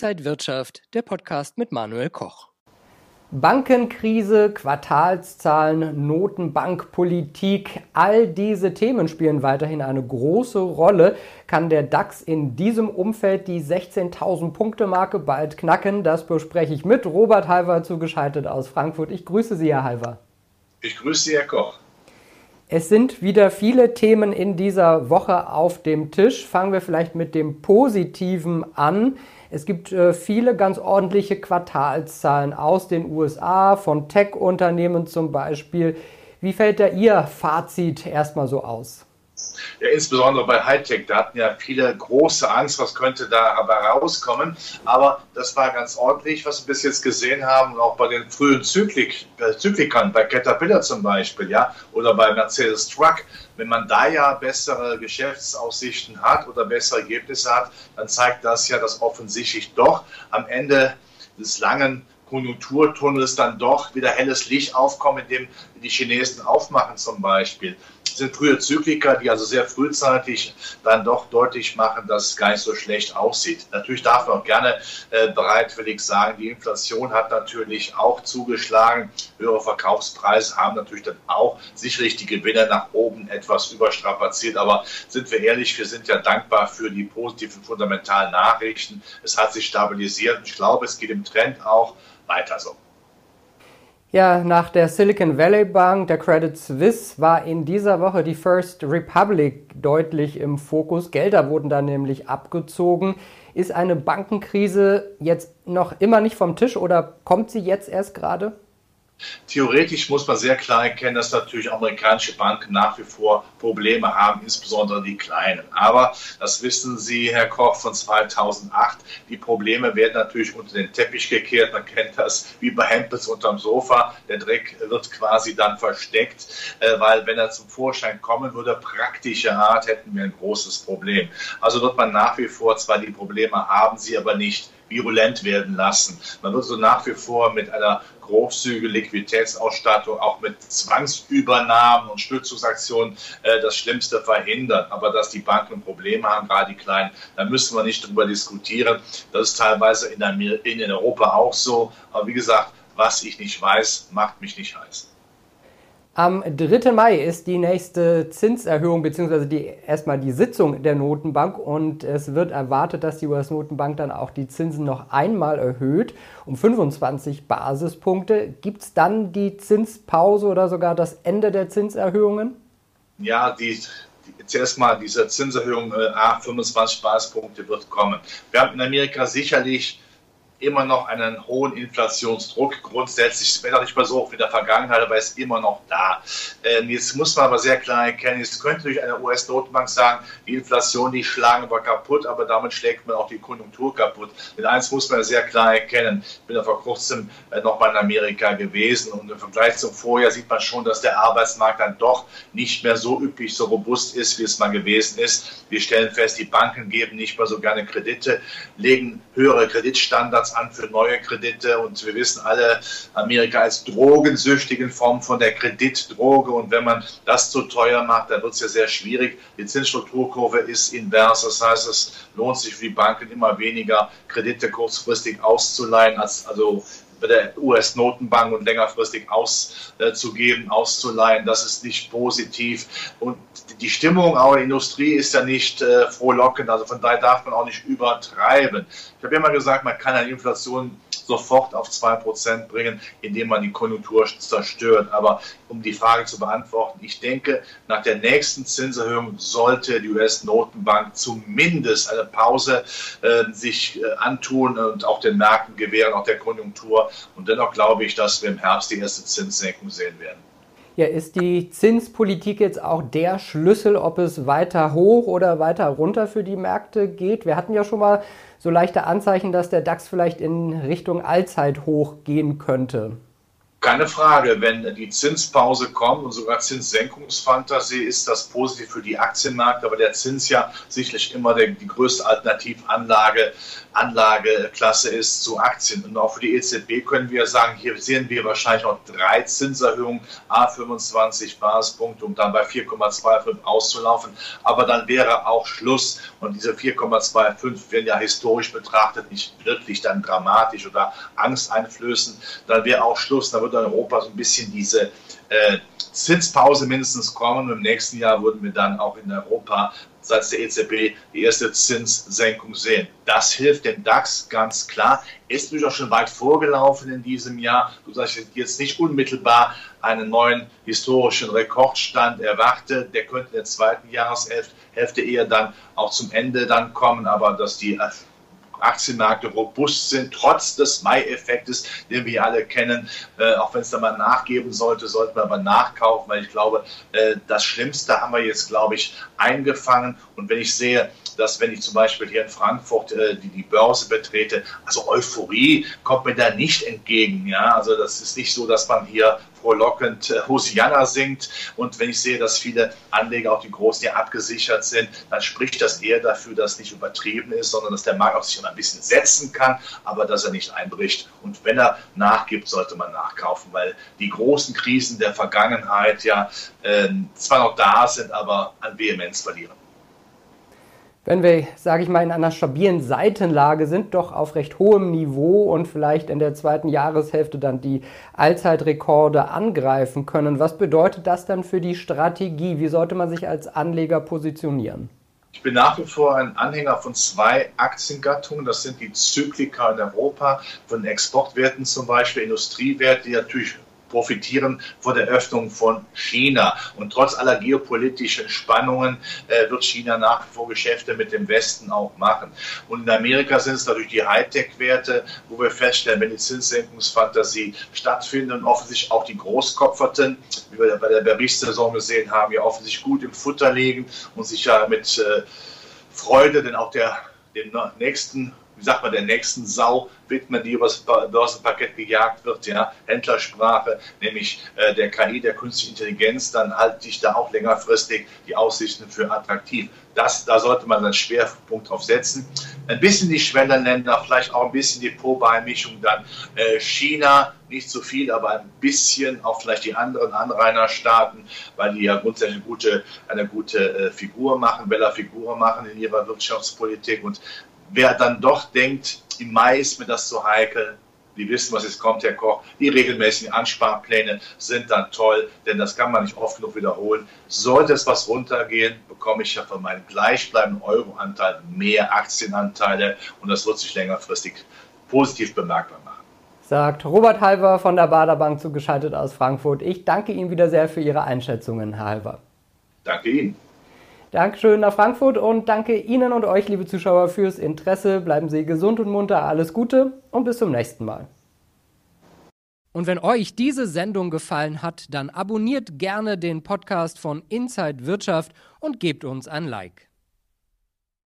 Inside Wirtschaft, der Podcast mit Manuel Koch. Bankenkrise, Quartalszahlen, Notenbankpolitik, all diese Themen spielen weiterhin eine große Rolle. Kann der DAX in diesem Umfeld die 16.000 Punkte Marke bald knacken? Das bespreche ich mit Robert Halver zugeschaltet aus Frankfurt. Ich grüße Sie, Herr Halver. Ich grüße Sie, Herr Koch. Es sind wieder viele Themen in dieser Woche auf dem Tisch. Fangen wir vielleicht mit dem Positiven an. Es gibt äh, viele ganz ordentliche Quartalszahlen aus den USA, von Tech-Unternehmen zum Beispiel. Wie fällt da Ihr Fazit erstmal so aus? Ja, insbesondere bei Hightech, da hatten ja viele große Angst, was könnte da aber rauskommen. Aber das war ganz ordentlich, was wir bis jetzt gesehen haben, auch bei den frühen Zyklik, äh, Zyklikern, bei Caterpillar zum Beispiel, ja, oder bei Mercedes Truck. Wenn man da ja bessere Geschäftsaussichten hat oder bessere Ergebnisse hat, dann zeigt das ja, dass offensichtlich doch am Ende des langen Konjunkturtunnels dann doch wieder helles Licht aufkommen, indem die Chinesen aufmachen zum Beispiel. Sind frühe Zykliker, die also sehr frühzeitig dann doch deutlich machen, dass es gar nicht so schlecht aussieht. Natürlich darf man auch gerne äh, bereitwillig sagen, die Inflation hat natürlich auch zugeschlagen. Höhere Verkaufspreise haben natürlich dann auch sicherlich die Gewinne nach oben etwas überstrapaziert. Aber sind wir ehrlich, wir sind ja dankbar für die positiven fundamentalen Nachrichten. Es hat sich stabilisiert. Ich glaube, es geht im Trend auch weiter so. Ja, nach der Silicon Valley Bank, der Credit Suisse, war in dieser Woche die First Republic deutlich im Fokus. Gelder wurden da nämlich abgezogen. Ist eine Bankenkrise jetzt noch immer nicht vom Tisch oder kommt sie jetzt erst gerade? Theoretisch muss man sehr klar erkennen, dass natürlich amerikanische Banken nach wie vor Probleme haben, insbesondere die kleinen. Aber das wissen Sie, Herr Koch, von 2008. Die Probleme werden natürlich unter den Teppich gekehrt. Man kennt das wie bei Hempels unterm Sofa. Der Dreck wird quasi dann versteckt, äh, weil wenn er zum Vorschein kommen würde, praktischer Art, hätten wir ein großes Problem. Also wird man nach wie vor zwar die Probleme haben, sie aber nicht virulent werden lassen. Man wird so nach wie vor mit einer großzügige Liquiditätsausstattung, auch mit Zwangsübernahmen und Stützungsaktionen äh, das Schlimmste verhindern. Aber dass die Banken Probleme haben, gerade die kleinen, da müssen wir nicht drüber diskutieren. Das ist teilweise in, in Europa auch so. Aber wie gesagt, was ich nicht weiß, macht mich nicht heiß. Am 3. Mai ist die nächste Zinserhöhung bzw. Die, erstmal die Sitzung der Notenbank und es wird erwartet, dass die US-Notenbank dann auch die Zinsen noch einmal erhöht um 25 Basispunkte. Gibt es dann die Zinspause oder sogar das Ende der Zinserhöhungen? Ja, die, zuerst mal diese Zinserhöhung äh, 25 Basispunkte wird kommen. Wir haben in Amerika sicherlich immer noch einen hohen Inflationsdruck. Grundsätzlich ist es nicht mehr so hoch wie in der Vergangenheit, aber ist immer noch da. Ähm, jetzt muss man aber sehr klar erkennen, es könnte durch eine US-Notenbank sagen, die Inflation, die schlagen wir kaputt, aber damit schlägt man auch die Konjunktur kaputt. Denn eins muss man sehr klar erkennen. Ich bin ja vor kurzem äh, noch mal in Amerika gewesen und im Vergleich zum Vorjahr sieht man schon, dass der Arbeitsmarkt dann doch nicht mehr so üppig, so robust ist, wie es mal gewesen ist. Wir stellen fest, die Banken geben nicht mehr so gerne Kredite, legen höhere Kreditstandards Standards an für neue Kredite. Und wir wissen alle, Amerika ist drogensüchtig in Form von der Kreditdroge. Und wenn man das zu teuer macht, dann wird es ja sehr schwierig. Die Zinsstrukturkurve ist invers, das heißt, es lohnt sich für die Banken immer weniger Kredite kurzfristig auszuleihen, als also der US-Notenbank und längerfristig auszugeben, auszuleihen. Das ist nicht positiv. Und die Stimmung auch in der Industrie ist ja nicht äh, frohlockend. Also von daher darf man auch nicht übertreiben. Ich habe ja immer gesagt, man kann eine Inflation sofort auf 2% bringen, indem man die Konjunktur zerstört. Aber um die Frage zu beantworten, ich denke, nach der nächsten Zinserhöhung sollte die US-Notenbank zumindest eine Pause äh, sich äh, antun und auch den Märkten gewähren, auch der Konjunktur. Und dennoch glaube ich, dass wir im Herbst die erste Zinssenkung sehen werden. Ja, ist die Zinspolitik jetzt auch der Schlüssel, ob es weiter hoch oder weiter runter für die Märkte geht? Wir hatten ja schon mal so leichte Anzeichen, dass der DAX vielleicht in Richtung Allzeithoch gehen könnte. Keine Frage, wenn die Zinspause kommt und sogar Zinssenkungsfantasie ist das positiv für die Aktienmärkte, aber der Zins ja sicherlich immer der, die größte Alternativanlage Anlageklasse ist zu Aktien. Und auch für die EZB können wir sagen, hier sehen wir wahrscheinlich noch drei Zinserhöhungen, A25 Basispunkte, um dann bei 4,25 auszulaufen. Aber dann wäre auch Schluss. Und diese 4,25 werden ja historisch betrachtet nicht wirklich dann dramatisch oder angsteinflößend. Dann wäre auch Schluss. Dann Europa so ein bisschen diese äh, Zinspause mindestens kommen. Und im nächsten Jahr würden wir dann auch in Europa seitens der EZB die erste Zinssenkung sehen. Das hilft dem DAX ganz klar. Ist natürlich auch schon weit vorgelaufen in diesem Jahr, sodass ich jetzt nicht unmittelbar einen neuen historischen Rekordstand erwarte. Der könnte in der zweiten Jahreshälfte eher dann auch zum Ende dann kommen, aber dass die Aktienmärkte robust sind, trotz des Mai-Effektes, den wir alle kennen. Äh, auch wenn es da mal nachgeben sollte, sollten wir aber nachkaufen, weil ich glaube, äh, das Schlimmste haben wir jetzt, glaube ich, eingefangen. Und wenn ich sehe, dass wenn ich zum Beispiel hier in Frankfurt äh, die, die Börse betrete, also Euphorie kommt mir da nicht entgegen. Ja? Also das ist nicht so, dass man hier frohlockend äh, Hosianna singt. Und wenn ich sehe, dass viele Anleger, auch die Großen, ja abgesichert sind, dann spricht das eher dafür, dass nicht übertrieben ist, sondern dass der Markt auch sich ein bisschen setzen kann, aber dass er nicht einbricht. Und wenn er nachgibt, sollte man nachkaufen, weil die großen Krisen der Vergangenheit ja äh, zwar noch da sind, aber an Vehemenz verlieren wenn wir, sage ich mal, in einer stabilen Seitenlage sind, doch auf recht hohem Niveau und vielleicht in der zweiten Jahreshälfte dann die Allzeitrekorde angreifen können. Was bedeutet das dann für die Strategie? Wie sollte man sich als Anleger positionieren? Ich bin nach wie vor ein Anhänger von zwei Aktiengattungen. Das sind die Zyklika in Europa, von Exportwerten zum Beispiel, Industriewerte, die natürlich profitieren von der Öffnung von China. Und trotz aller geopolitischen Spannungen äh, wird China nach wie vor Geschäfte mit dem Westen auch machen. Und in Amerika sind es natürlich die Hightech-Werte, wo wir feststellen, wenn die Zinssenkungsfantasie stattfindet und offensichtlich auch die Großkopferten, wie wir bei der Berichtssaison gesehen haben, ja offensichtlich gut im Futter liegen und sich ja mit äh, Freude, denn auch der, dem nächsten wie sagt man, der nächsten Sau widmen, die übers Börsenparkett gejagt wird, ja, Händlersprache, nämlich äh, der KI, der künstlichen Intelligenz, dann halte ich da auch längerfristig die Aussichten für attraktiv. Das, da sollte man einen Schwerpunkt drauf setzen. Ein bisschen die Schwellenländer, vielleicht auch ein bisschen die Pro-Beimischung, dann äh, China, nicht so viel, aber ein bisschen auch vielleicht die anderen Anrainerstaaten, weil die ja grundsätzlich eine gute, eine gute äh, Figur machen, Bella Figur machen in ihrer Wirtschaftspolitik und wer dann doch denkt, im Mai ist mir das zu heikel, die wissen, was jetzt kommt, Herr Koch. Die regelmäßigen Ansparpläne sind dann toll, denn das kann man nicht oft genug wiederholen. Sollte es was runtergehen, bekomme ich ja von meinem gleichbleibenden Euroanteil mehr Aktienanteile und das wird sich längerfristig positiv bemerkbar machen. Sagt Robert Halver von der Baderbank zugeschaltet aus Frankfurt. Ich danke Ihnen wieder sehr für Ihre Einschätzungen, Herr Halver. Danke Ihnen. Dankeschön nach Frankfurt und danke Ihnen und euch, liebe Zuschauer, fürs Interesse. Bleiben Sie gesund und munter, alles Gute und bis zum nächsten Mal. Und wenn euch diese Sendung gefallen hat, dann abonniert gerne den Podcast von Inside Wirtschaft und gebt uns ein Like.